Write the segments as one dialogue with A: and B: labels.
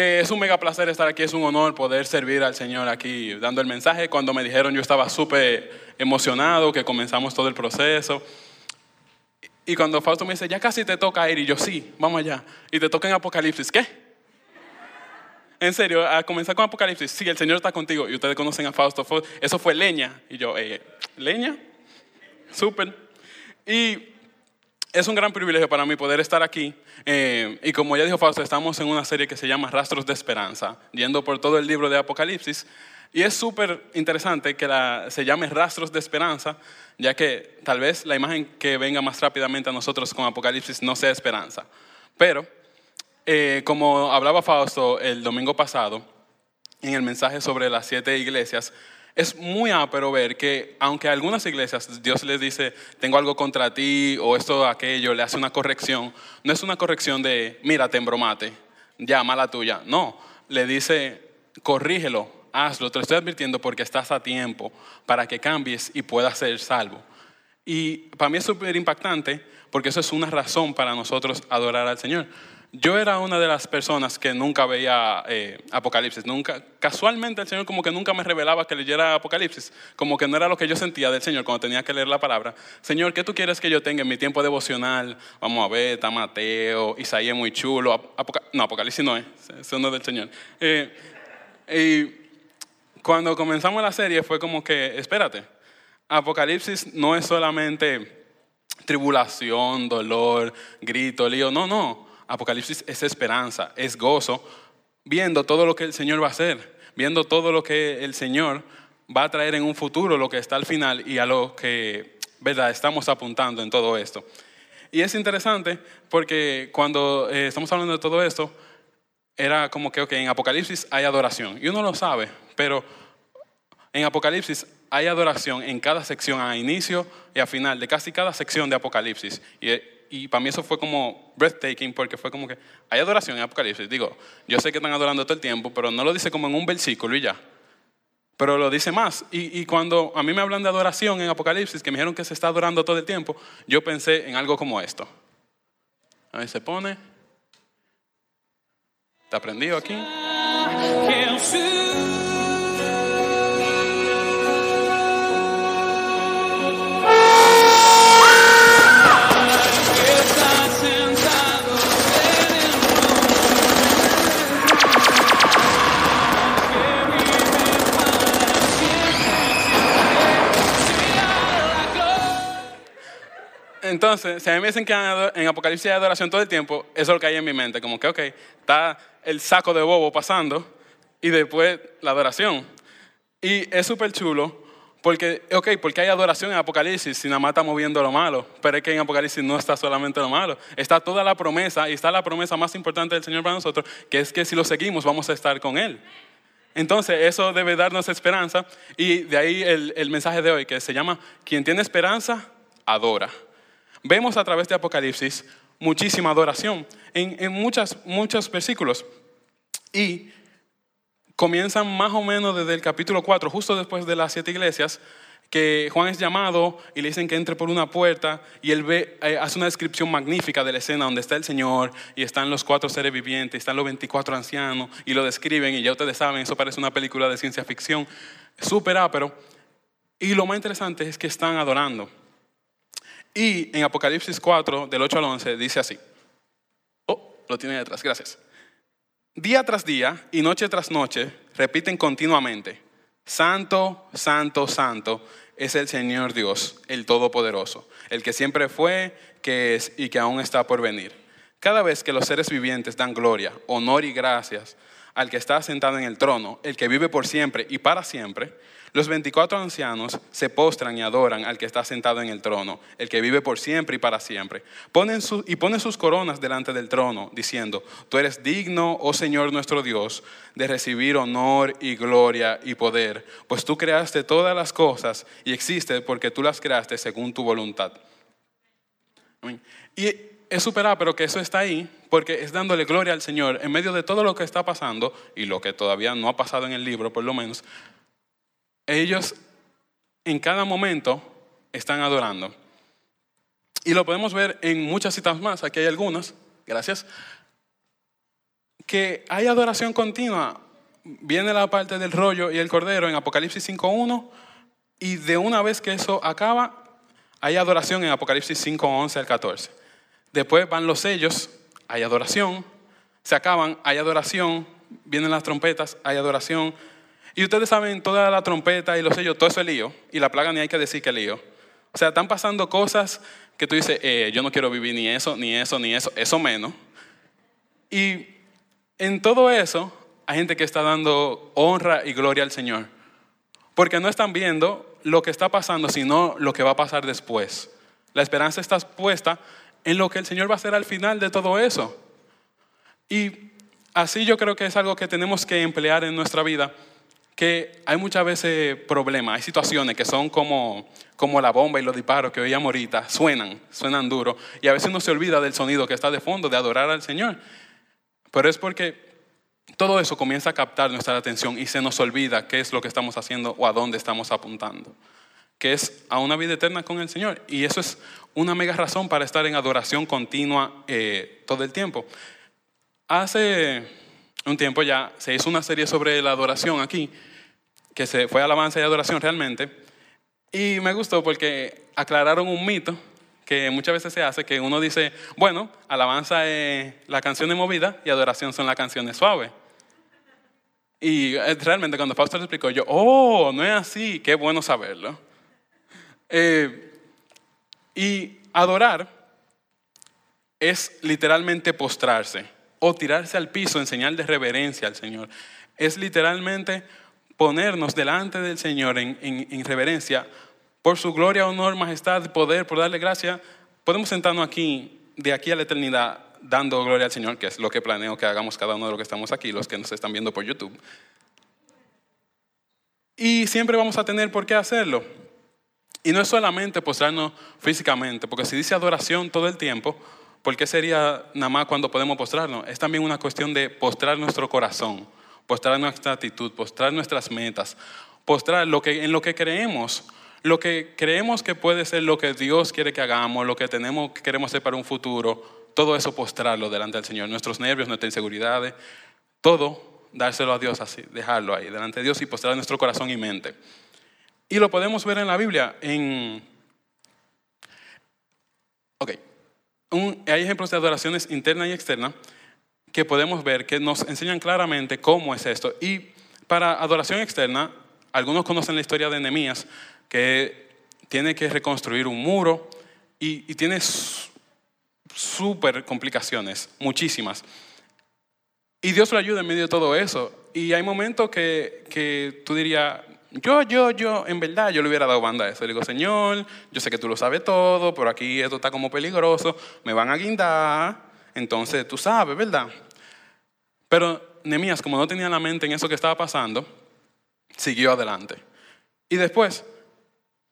A: eh, es un mega placer estar aquí, es un honor poder servir al Señor aquí dando el mensaje. Cuando me dijeron yo estaba súper emocionado que comenzamos todo el proceso. Y cuando Fausto me dice, ya casi te toca ir, y yo, sí, vamos allá. Y te toca en Apocalipsis, ¿qué? En serio, a comenzar con Apocalipsis, sí, el Señor está contigo. Y ustedes conocen a Fausto, eso fue leña. Y yo, eh, ¿leña? Súper. Y es un gran privilegio para mí poder estar aquí. Eh, y como ya dijo Fausto, estamos en una serie que se llama Rastros de Esperanza, yendo por todo el libro de Apocalipsis. Y es súper interesante que se llame Rastros de Esperanza, ya que tal vez la imagen que venga más rápidamente a nosotros con Apocalipsis no sea esperanza. Pero, eh, como hablaba Fausto el domingo pasado, en el mensaje sobre las siete iglesias, es muy ápero ver que aunque a algunas iglesias Dios les dice, tengo algo contra ti o esto o aquello, le hace una corrección, no es una corrección de, mira, te embromate, ya, mala tuya. No, le dice, corrígelo, hazlo, te lo estoy advirtiendo porque estás a tiempo para que cambies y puedas ser salvo. Y para mí es súper impactante porque eso es una razón para nosotros adorar al Señor. Yo era una de las personas que nunca veía eh, Apocalipsis. Nunca, casualmente el Señor como que nunca me revelaba que leyera Apocalipsis. Como que no era lo que yo sentía del Señor cuando tenía que leer la palabra. Señor, ¿qué tú quieres que yo tenga en mi tiempo devocional? Vamos a ver, está Mateo, Isaías muy chulo. no, Apocalipsis no es, eso no es del Señor. Eh, y cuando comenzamos la serie fue como que, espérate, Apocalipsis no es solamente tribulación, dolor, grito, lío, no, no. Apocalipsis es esperanza, es gozo, viendo todo lo que el Señor va a hacer, viendo todo lo que el Señor va a traer en un futuro, lo que está al final y a lo que, ¿verdad?, estamos apuntando en todo esto. Y es interesante porque cuando eh, estamos hablando de todo esto, era como que, ok, en Apocalipsis hay adoración. Y uno lo sabe, pero en Apocalipsis hay adoración en cada sección, a inicio y a final, de casi cada sección de Apocalipsis. Para mí eso fue como breathtaking, porque fue como que hay adoración en Apocalipsis. Digo, yo sé que están adorando todo el tiempo, pero no lo dice como en un versículo y ya. Pero lo dice más. Y, y cuando a mí me hablan de adoración en Apocalipsis, que me dijeron que se está adorando todo el tiempo, yo pensé en algo como esto. A ver, se pone. ¿Está prendido aquí? Entonces, si a mí me dicen que en Apocalipsis hay adoración todo el tiempo, eso es lo que hay en mi mente. Como que, ok, está el saco de bobo pasando y después la adoración. Y es súper chulo porque, ok, porque hay adoración en Apocalipsis si nada más estamos viendo lo malo. Pero es que en Apocalipsis no está solamente lo malo. Está toda la promesa y está la promesa más importante del Señor para nosotros, que es que si lo seguimos vamos a estar con Él. Entonces, eso debe darnos esperanza. Y de ahí el, el mensaje de hoy, que se llama, quien tiene esperanza, adora vemos a través de Apocalipsis muchísima adoración en, en muchos versículos. Y comienzan más o menos desde el capítulo 4, justo después de las siete iglesias, que Juan es llamado y le dicen que entre por una puerta y él ve, eh, hace una descripción magnífica de la escena donde está el Señor y están los cuatro seres vivientes, están los 24 ancianos y lo describen y ya ustedes saben, eso parece una película de ciencia ficción, súper ápero. Y lo más interesante es que están adorando. Y en Apocalipsis 4, del 8 al 11, dice así. Oh, lo tiene detrás, gracias. Día tras día y noche tras noche repiten continuamente, Santo, Santo, Santo es el Señor Dios, el Todopoderoso, el que siempre fue, que es y que aún está por venir. Cada vez que los seres vivientes dan gloria, honor y gracias al que está sentado en el trono, el que vive por siempre y para siempre, los 24 ancianos se postran y adoran al que está sentado en el trono, el que vive por siempre y para siempre. Ponen y ponen sus coronas delante del trono, diciendo, tú eres digno, oh Señor nuestro Dios, de recibir honor y gloria y poder, pues tú creaste todas las cosas y existe porque tú las creaste según tu voluntad. Y es superar, pero que eso está ahí, porque es dándole gloria al Señor en medio de todo lo que está pasando y lo que todavía no ha pasado en el libro, por lo menos ellos en cada momento están adorando. Y lo podemos ver en muchas citas más, aquí hay algunas, gracias, que hay adoración continua. Viene la parte del rollo y el cordero en Apocalipsis 5.1 y de una vez que eso acaba, hay adoración en Apocalipsis 5.11 al 14. Después van los sellos, hay adoración, se acaban, hay adoración, vienen las trompetas, hay adoración. Y ustedes saben, toda la trompeta y los sellos, todo eso es lío. Y la plaga ni hay que decir que es lío. O sea, están pasando cosas que tú dices, eh, yo no quiero vivir ni eso, ni eso, ni eso, eso menos. Y en todo eso hay gente que está dando honra y gloria al Señor. Porque no están viendo lo que está pasando, sino lo que va a pasar después. La esperanza está puesta en lo que el Señor va a hacer al final de todo eso. Y así yo creo que es algo que tenemos que emplear en nuestra vida, que hay muchas veces problemas, hay situaciones que son como, como la bomba y los disparos que oíamos ahorita, suenan, suenan duro, y a veces uno se olvida del sonido que está de fondo, de adorar al Señor. Pero es porque todo eso comienza a captar nuestra atención y se nos olvida qué es lo que estamos haciendo o a dónde estamos apuntando, que es a una vida eterna con el Señor. Y eso es una mega razón para estar en adoración continua eh, todo el tiempo. Hace un tiempo ya se hizo una serie sobre la adoración aquí, que se fue alabanza y adoración realmente, y me gustó porque aclararon un mito que muchas veces se hace, que uno dice, bueno, alabanza es la canción de movida y adoración son las canciones suaves. Y realmente cuando Fausto lo explicó, yo, oh, no es así, qué bueno saberlo. Eh, y adorar es literalmente postrarse o tirarse al piso en señal de reverencia al Señor. Es literalmente ponernos delante del Señor en, en, reverencia por su gloria, honor, majestad, poder, por darle gracia. Podemos sentarnos aquí, de aquí a la eternidad, dando gloria al Señor, que es lo que planeo que hagamos cada uno de los que estamos aquí, los que nos están viendo por YouTube. Y siempre vamos a tener por qué hacerlo. Y no es solamente postrarnos físicamente, porque si dice adoración todo el tiempo, ¿por qué sería nada más cuando podemos postrarnos? Es también una cuestión de postrar nuestro corazón, postrar nuestra actitud, postrar nuestras metas, postrar lo que, en lo que creemos, lo que creemos que puede ser lo que Dios quiere que hagamos, lo que tenemos, que queremos hacer para un futuro, todo eso postrarlo delante del Señor, nuestros nervios, nuestras inseguridades, todo dárselo a Dios así, dejarlo ahí delante de Dios y postrar nuestro corazón y mente. Y lo podemos ver en la Biblia, en... Ok, hay ejemplos de adoraciones interna y externa que podemos ver que nos enseñan claramente cómo es esto. Y para adoración externa, algunos conocen la historia de Nehemías, que tiene que reconstruir un muro y, tiene súper complicaciones, muchísimas. Y Dios lo ayuda en medio de todo eso. Y hay momentos que, que tú dirías, yo, yo, yo, en verdad, yo le hubiera dado banda a eso. Le digo, Señor, yo sé que tú lo sabes todo, pero aquí esto está como peligroso, me van a guindar, entonces tú sabes, ¿verdad? Pero Nemías, como no tenía la mente en eso que estaba pasando, siguió adelante. Y después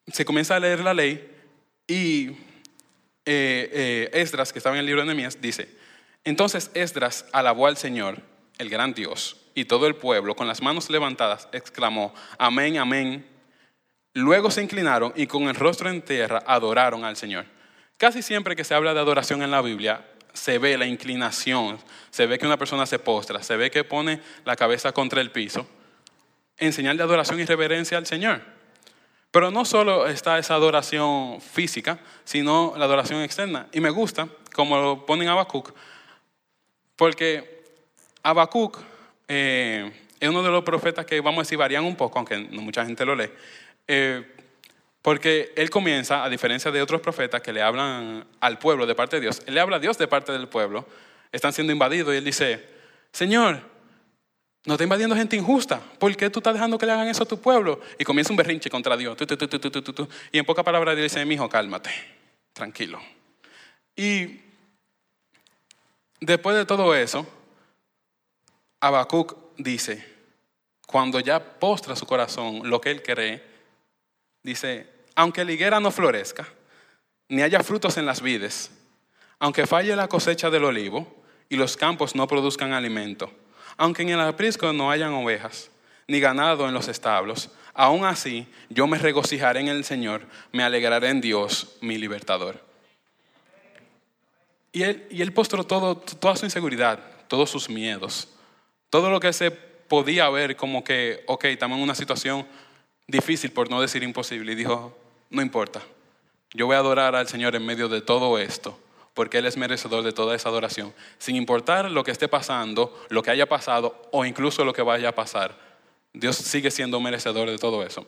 A: se comienza a leer la ley y eh, eh, Esdras, que estaba en el libro de Nehemías, dice, entonces Esdras alabó al Señor, el gran Dios, y todo el pueblo, con las manos levantadas, exclamó, amén, amén. Luego se inclinaron y con el rostro en tierra adoraron al Señor. Casi siempre que se habla de adoración en la Biblia, se ve la inclinación, se ve que una persona se postra, se ve que pone la cabeza contra el piso, en señal de adoración y reverencia al Señor. Pero no solo está esa adoración física, sino la adoración externa. Y me gusta, como lo ponen Habacuc, porque Habacuc eh, es uno de los profetas que, vamos a decir, varían un poco, aunque mucha gente lo lee. Eh, porque él comienza, a diferencia de otros profetas que le hablan al pueblo de parte de Dios, él le habla a Dios de parte del pueblo, están siendo invadidos y él dice, Señor, no está invadiendo gente injusta. ¿Por qué tú estás dejando que le hagan eso a tu pueblo? Y comienza un berrinche contra Dios. y en pocas palabras dice, mi hijo, cálmate, tranquilo. Y después de todo eso, Habacuc dice, cuando ya postra su corazón lo que él cree, dice, aunque la higuera no florezca, ni haya frutos en las vides, aunque falle la cosecha del olivo y los campos no produzcan alimento, aunque en el aprisco no hayan ovejas, ni ganado en los establos, aún así yo me regocijaré en el Señor, me alegraré en Dios, mi libertador. Y él, y él postró todo, toda su inseguridad, todos sus miedos, todo lo que se podía ver como que, ok, estamos en una situación difícil, por no decir imposible, y dijo, no importa, yo voy a adorar al Señor en medio de todo esto, porque Él es merecedor de toda esa adoración, sin importar lo que esté pasando, lo que haya pasado o incluso lo que vaya a pasar. Dios sigue siendo merecedor de todo eso.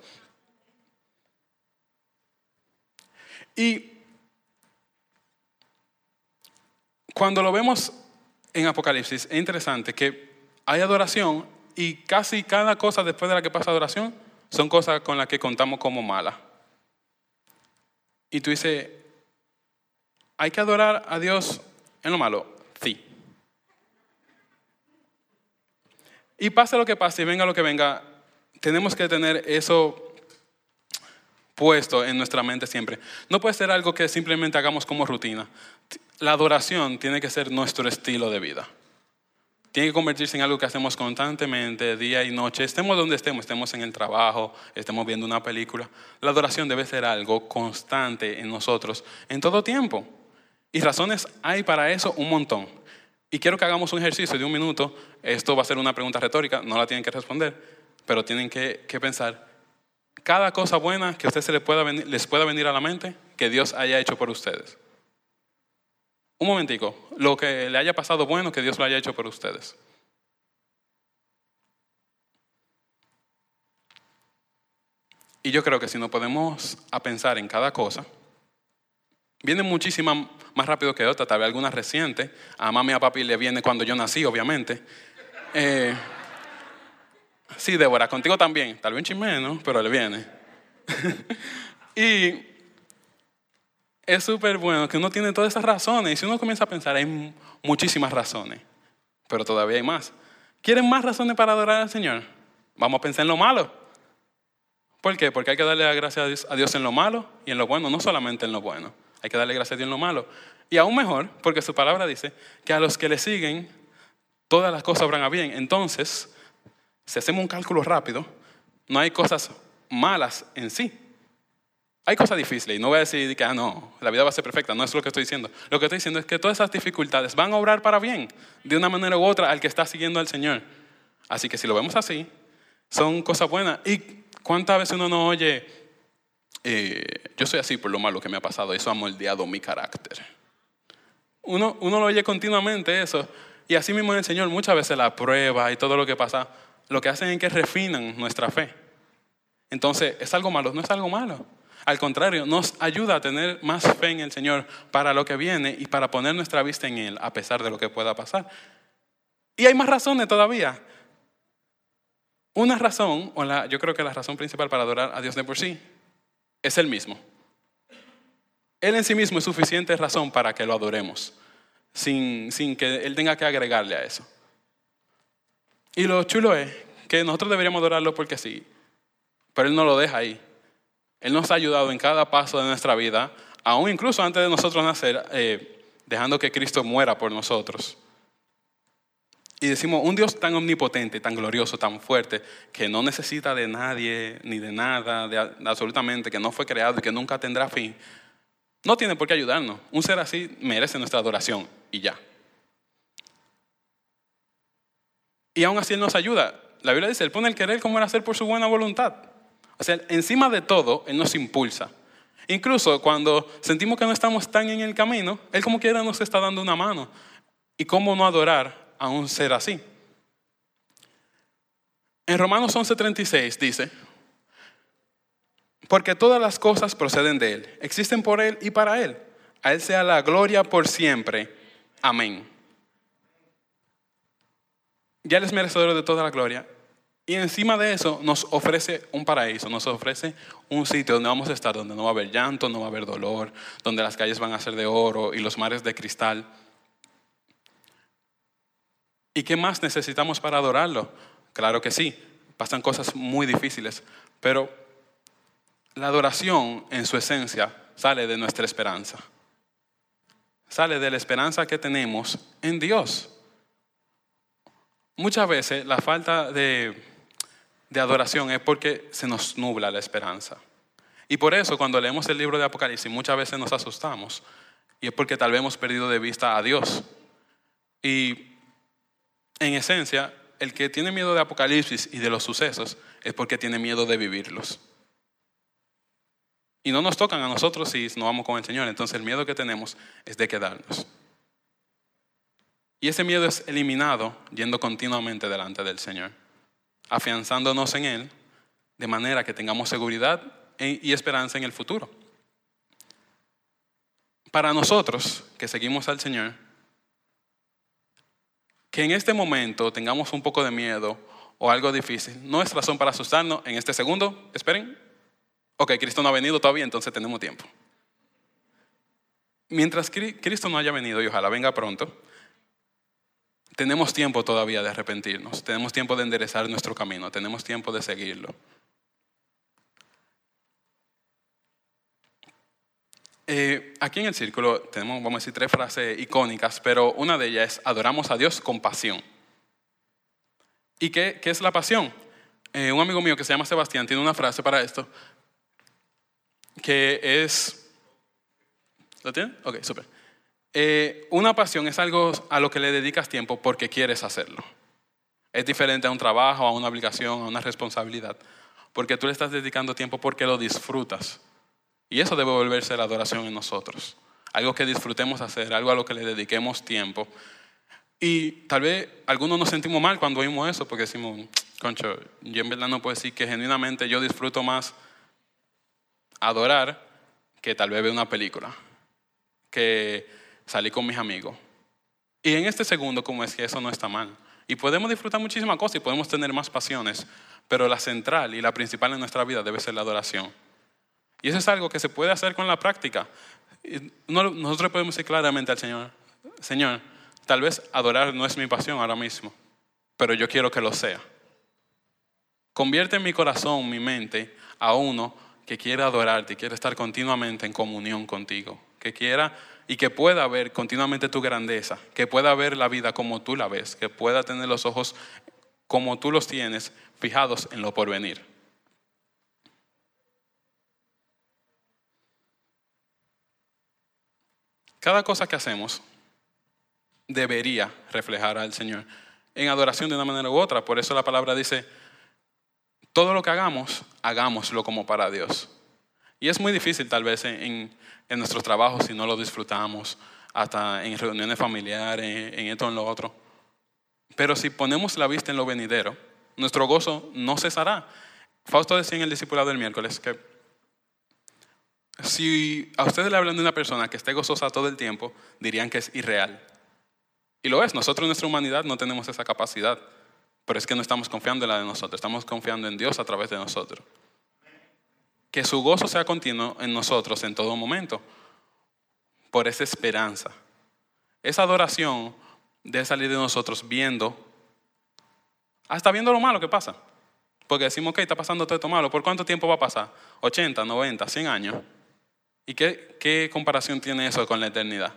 A: Y cuando lo vemos en Apocalipsis, es interesante que hay adoración y casi cada cosa después de la que pasa adoración son cosas con las que contamos como malas. Y tú dices, ¿hay que adorar a Dios en lo malo? Sí. Y pase lo que pase y venga lo que venga, tenemos que tener eso puesto en nuestra mente siempre. No puede ser algo que simplemente hagamos como rutina. La adoración tiene que ser nuestro estilo de vida. Tiene que convertirse en algo que hacemos constantemente, día y noche. Estemos donde estemos, estemos en el trabajo, estemos viendo una película. La adoración debe ser algo constante en nosotros en todo tiempo. Y razones hay para eso un montón. Y quiero que hagamos un ejercicio de un minuto. Esto va a ser una pregunta retórica, no la tienen que responder, pero tienen que, que pensar cada cosa buena que a ustedes les pueda venir a la mente que Dios haya hecho por ustedes. Un momentico, lo que le haya pasado bueno que Dios lo haya hecho por ustedes. Y yo creo que si nos podemos a pensar en cada cosa, viene muchísimas más rápido que otra, tal vez algunas recientes. A mami y a papi le viene cuando yo nací, obviamente. Eh, Sí, Débora, contigo también. Tal vez un chisme, ¿no? Pero le viene. y es súper bueno que uno tiene todas esas razones. Y si uno comienza a pensar, hay muchísimas razones. Pero todavía hay más. ¿Quieren más razones para adorar al Señor? Vamos a pensar en lo malo. ¿Por qué? Porque hay que darle gracias a Dios en lo malo y en lo bueno, no solamente en lo bueno. Hay que darle gracias a Dios en lo malo. Y aún mejor, porque su palabra dice que a los que le siguen, todas las cosas obran a bien. Entonces, si hacemos un cálculo rápido, no hay cosas malas en sí. Hay cosas difíciles y no voy a decir que ah, no, la vida va a ser perfecta, no es lo que estoy diciendo. Lo que estoy diciendo es que todas esas dificultades van a obrar para bien, de una manera u otra, al que está siguiendo al Señor. Así que si lo vemos así, son cosas buenas. ¿Y cuántas veces uno no oye, eh, yo soy así por lo malo que me ha pasado, eso ha moldeado mi carácter? Uno, uno lo oye continuamente eso, y así mismo el Señor muchas veces la prueba y todo lo que pasa lo que hacen es que refinan nuestra fe. Entonces, ¿es algo malo? No es algo malo. Al contrario, nos ayuda a tener más fe en el Señor para lo que viene y para poner nuestra vista en Él a pesar de lo que pueda pasar. Y hay más razones todavía. Una razón, o la, yo creo que la razón principal para adorar a Dios de por sí, es Él mismo. Él en sí mismo es suficiente razón para que lo adoremos, sin, sin que Él tenga que agregarle a eso. Y lo chulo es que nosotros deberíamos adorarlo porque sí, pero Él no lo deja ahí. Él nos ha ayudado en cada paso de nuestra vida, aún incluso antes de nosotros nacer, eh, dejando que Cristo muera por nosotros. Y decimos, un Dios tan omnipotente, tan glorioso, tan fuerte, que no necesita de nadie ni de nada, de, absolutamente, que no fue creado y que nunca tendrá fin, no tiene por qué ayudarnos. Un ser así merece nuestra adoración y ya. y aún así Él nos ayuda. La Biblia dice, Él pone el querer como el hacer por su buena voluntad. O sea, encima de todo, Él nos impulsa. Incluso cuando sentimos que no estamos tan en el camino, Él como quiera nos está dando una mano. ¿Y cómo no adorar a un ser así? En Romanos 11:36 dice, porque todas las cosas proceden de Él, existen por Él y para Él. A Él sea la gloria por siempre. Amén. Ya Él es merecedor de toda la gloria. Y encima de eso nos ofrece un paraíso, nos ofrece un sitio donde vamos a estar, donde no va a haber llanto, no va a haber dolor, donde las calles van a ser de oro y los mares de cristal. ¿Y qué más necesitamos para adorarlo? Claro que sí, pasan cosas muy difíciles, pero la adoración en su esencia sale de nuestra esperanza. Sale de la esperanza que tenemos en Dios. Muchas veces la falta de, adoración es porque se nos nubla la esperanza. Y por eso cuando leemos el libro de Apocalipsis muchas veces nos asustamos. Y es porque tal vez hemos perdido de vista a Dios. Y en esencia, el que tiene miedo de Apocalipsis y de los sucesos es porque tiene miedo de vivirlos. Y no nos tocan a nosotros si no vamos con el Señor. Entonces el miedo que tenemos es de quedarnos. Y ese miedo es eliminado yendo continuamente delante del Señor, afianzándonos en Él de manera que tengamos seguridad y esperanza en el futuro. Para nosotros que seguimos al Señor, que en este momento tengamos un poco de miedo o algo difícil, no es razón para asustarnos en este segundo. Esperen. Ok, Cristo no ha venido todavía, entonces tenemos tiempo. Mientras Cristo no haya venido y ojalá venga pronto, tenemos tiempo todavía de arrepentirnos, tenemos tiempo de enderezar nuestro camino, tenemos tiempo de seguirlo. Eh, aquí en el círculo tenemos, vamos a decir, tres frases icónicas, pero una de ellas es adoramos a Dios con pasión. ¿Y qué, es la pasión? Eh, un amigo mío que se llama Sebastián tiene una frase para esto, que es... ¿Lo tiene? Ok, súper. Eh, una pasión es algo a lo que le dedicas tiempo porque quieres hacerlo. Es diferente a un trabajo, a una obligación, a una responsabilidad, porque tú le estás dedicando tiempo porque lo disfrutas. Y eso debe volverse la adoración en nosotros. Algo que disfrutemos hacer, algo a lo que le dediquemos tiempo. Y tal vez algunos nos sentimos mal cuando oímos eso, porque decimos, concho, yo en verdad no puedo decir que genuinamente yo disfruto más adorar que tal vez ver una película, que salir con mis amigos. Y en este segundo, como es que eso no está mal. Y podemos disfrutar muchísimas cosas y podemos tener más pasiones, pero la central y la principal en nuestra vida debe ser la adoración. Y eso es algo que se puede hacer con la práctica. Nosotros podemos decir claramente al Señor, Señor, tal vez adorar no es mi pasión ahora mismo, pero yo quiero que lo sea. Convierte mi corazón, mi mente, a uno que quiera adorarte quiere estar continuamente en comunión contigo, que quiera y que pueda ver continuamente tu grandeza, que pueda ver la vida como tú la ves, que pueda tener los ojos como tú los tienes, fijados en lo porvenir. Cada cosa que hacemos debería reflejar al Señor en adoración de una manera u otra. Por eso la palabra dice, todo lo que hagamos, hagámoslo como para Dios. Y es muy difícil tal vez en, nuestros trabajos si no lo disfrutamos, hasta en reuniones familiares, en, en esto, en lo otro. Pero si ponemos la vista en lo venidero, nuestro gozo no cesará. Fausto decía en el discipulado del miércoles que si a ustedes le hablan de una persona que esté gozosa todo el tiempo, dirían que es irreal. Y lo es, nosotros en nuestra humanidad no tenemos esa capacidad, pero es que no estamos confiando en la de nosotros, estamos confiando en Dios a través de nosotros. Que su gozo sea continuo en nosotros en todo momento, por esa esperanza. Esa adoración debe salir de nosotros viendo, hasta viendo lo malo que pasa. Porque decimos, ok, está pasando todo esto malo, ¿por cuánto tiempo va a pasar? ¿80, 90, 100 años? ¿Y qué, comparación tiene eso con la eternidad?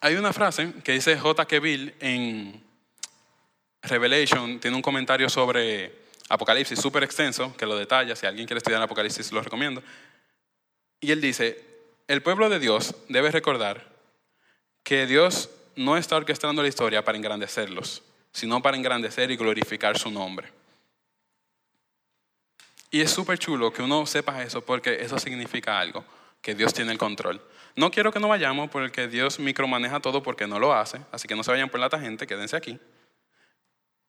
A: Hay una frase que dice J. Bill en Revelation, tiene un comentario sobre Apocalipsis súper extenso, que lo detalla, si alguien quiere estudiar Apocalipsis lo recomiendo. Y él dice, el pueblo de Dios debe recordar que Dios no está orquestando la historia para engrandecerlos, sino para engrandecer y glorificar su nombre. Y es súper chulo que uno sepa eso porque eso significa algo, que Dios tiene el control. No quiero que no vayamos porque Dios micromaneja todo porque no lo hace, así que no se vayan por la tangente, quédense aquí.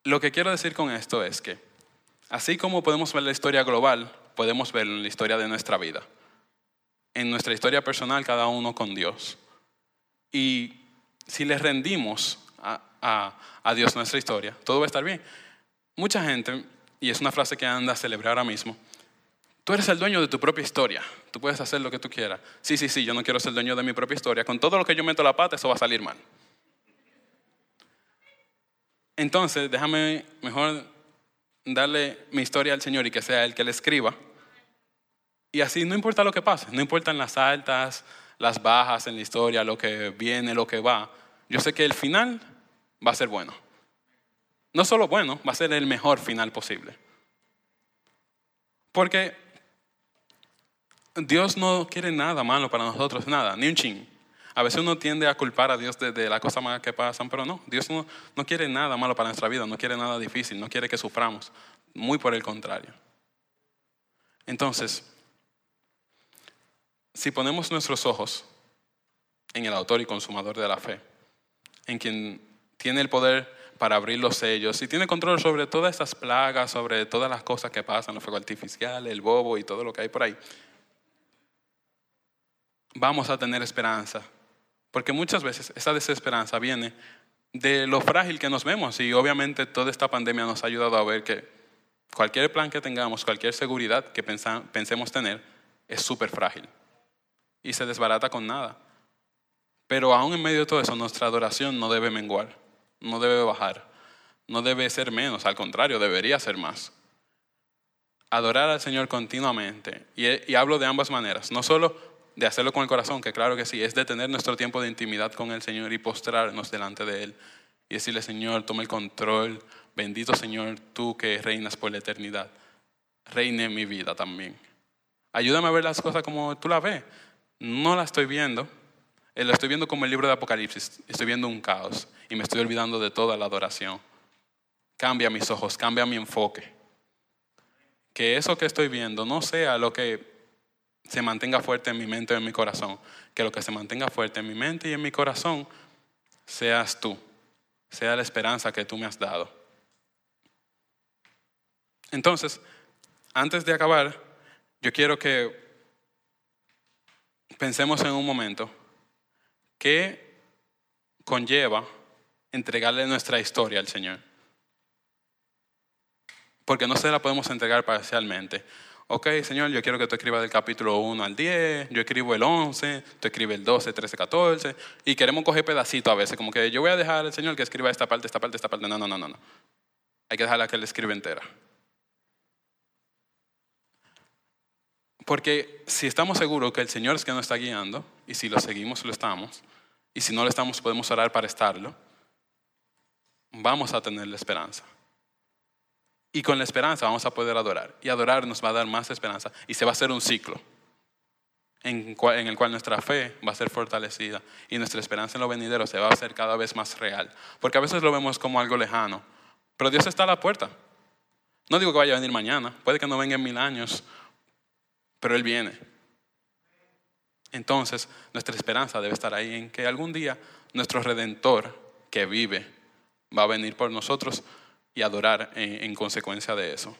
A: Lo que quiero decir con esto es que, así como podemos ver la historia global, podemos ver la historia de nuestra vida. En nuestra historia personal, cada uno con Dios. Y si le rendimos a, a Dios nuestra historia, todo va a estar bien. Mucha gente y es una frase que anda a celebrar ahora mismo, tú eres el dueño de tu propia historia, tú puedes hacer lo que tú quieras. Sí, sí, sí, yo no quiero ser dueño de mi propia historia, con todo lo que yo meto la pata, eso va a salir mal. Entonces, déjame mejor darle mi historia al Señor y que sea Él que la escriba. Y así no importa lo que pase, no importan las altas, las bajas en la historia, lo que viene, lo que va. Yo sé que el final va a ser bueno no solo bueno, va a ser el mejor final posible. Porque Dios no quiere nada malo para nosotros, nada, ni un ching. A veces uno tiende a culpar a Dios de, las cosas malas que pasan, pero no, Dios no, no quiere nada malo para nuestra vida, no quiere nada difícil, no quiere que suframos, muy por el contrario. Entonces, si ponemos nuestros ojos en el autor y consumador de la fe, en quien tiene el poder para abrir los sellos y tiene control sobre todas estas plagas, sobre todas las cosas que pasan, los fuegos artificiales, el bobo y todo lo que hay por ahí, vamos a tener esperanza. Porque muchas veces esa desesperanza viene de lo frágil que nos vemos y obviamente toda esta pandemia nos ha ayudado a ver que cualquier plan que tengamos, cualquier seguridad que pensemos tener, es súper frágil y se desbarata con nada. Pero aún en medio de todo eso, nuestra adoración no debe menguar, no debe bajar, no debe ser menos, al contrario, debería ser más. Adorar al Señor continuamente, y, y hablo de ambas maneras, no solo de hacerlo con el corazón, que claro que sí, es de tener nuestro tiempo de intimidad con el Señor y postrarnos delante de Él y decirle, Señor, toma el control, bendito Señor, tú que reinas por la eternidad, reine mi vida también. Ayúdame a ver las cosas como tú las ves. No las estoy viendo, eh, lo estoy viendo como el libro de Apocalipsis, estoy viendo un caos y me estoy olvidando de toda la adoración. Cambia mis ojos, cambia mi enfoque. Que eso que estoy viendo no sea lo que se mantenga fuerte en mi mente y en mi corazón. Que lo que se mantenga fuerte en mi mente y en mi corazón seas tú, sea la esperanza que tú me has dado. Entonces, antes de acabar, yo quiero que pensemos en un momento ¿Qué conlleva entregarle nuestra historia al Señor? Porque no se la podemos entregar parcialmente. Ok, Señor, yo quiero que tú escribas del capítulo 1 al 10, yo escribo el 11, tú escribes el 12, 13, 14, y queremos coger pedacitos a veces, como que yo voy a dejar al Señor que escriba esta parte, esta parte, esta parte. No, no, no, no. no. Hay que dejarla que Él escriba entera. Porque si estamos seguros que el Señor es que nos está guiando, y si lo seguimos, lo estamos, y si no lo estamos, podemos orar para estarlo, vamos a tener la esperanza. Y con la esperanza vamos a poder adorar. Y adorar nos va a dar más esperanza. Y se va a hacer un ciclo en, el cual nuestra fe va a ser fortalecida y nuestra esperanza en lo venidero se va a hacer cada vez más real. Porque a veces lo vemos como algo lejano. Pero Dios está a la puerta. No digo que vaya a venir mañana. Puede que no venga en mil años. Pero Él viene. Entonces, nuestra esperanza debe estar ahí en que algún día nuestro redentor que vive va a venir por nosotros y adorar en, consecuencia de eso.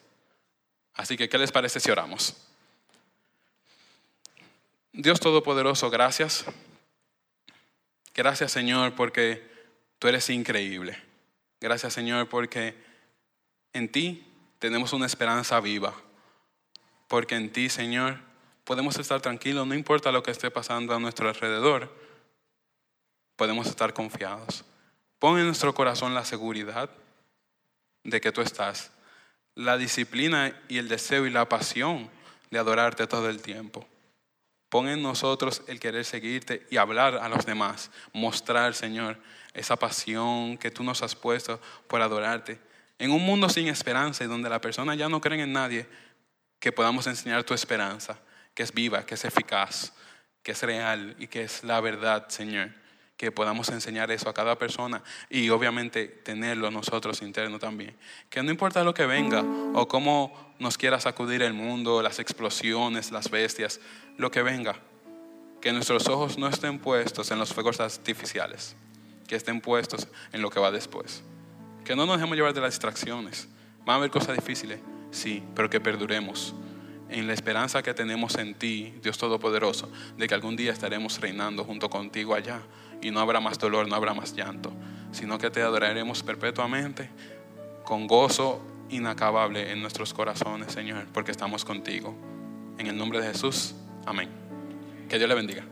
A: Así que, ¿qué les parece si oramos? Dios Todopoderoso, gracias. Gracias Señor porque tú eres increíble. Gracias Señor porque en ti tenemos una esperanza viva. Porque en ti Señor podemos estar tranquilos, no importa lo que esté pasando a nuestro alrededor, podemos estar confiados. Pon en nuestro corazón la seguridad de que tú estás, la disciplina y el deseo y la pasión de adorarte todo el tiempo. Pon en nosotros el querer seguirte y hablar a los demás, mostrar, Señor, esa pasión que tú nos has puesto por adorarte. En un mundo sin esperanza y donde la persona ya no creen en nadie, que podamos enseñar tu esperanza que es viva, que es eficaz, que es real y que es la verdad, Señor. Que podamos enseñar eso a cada persona y obviamente tenerlo nosotros interno también. Que no importa lo que venga o cómo nos quiera sacudir el mundo, las explosiones, las bestias, lo que venga, que nuestros ojos no estén puestos en los fuegos artificiales, que estén puestos en lo que va después. Que no nos dejemos llevar de las distracciones. Van a haber cosas difíciles, sí, pero que perduremos en la esperanza que tenemos en ti, Dios Todopoderoso, de que algún día estaremos reinando junto contigo allá y no habrá más dolor, no habrá más llanto, sino que te adoraremos perpetuamente con gozo inacabable en nuestros corazones, Señor, porque estamos contigo. En el nombre de Jesús, amén. Que Dios le bendiga.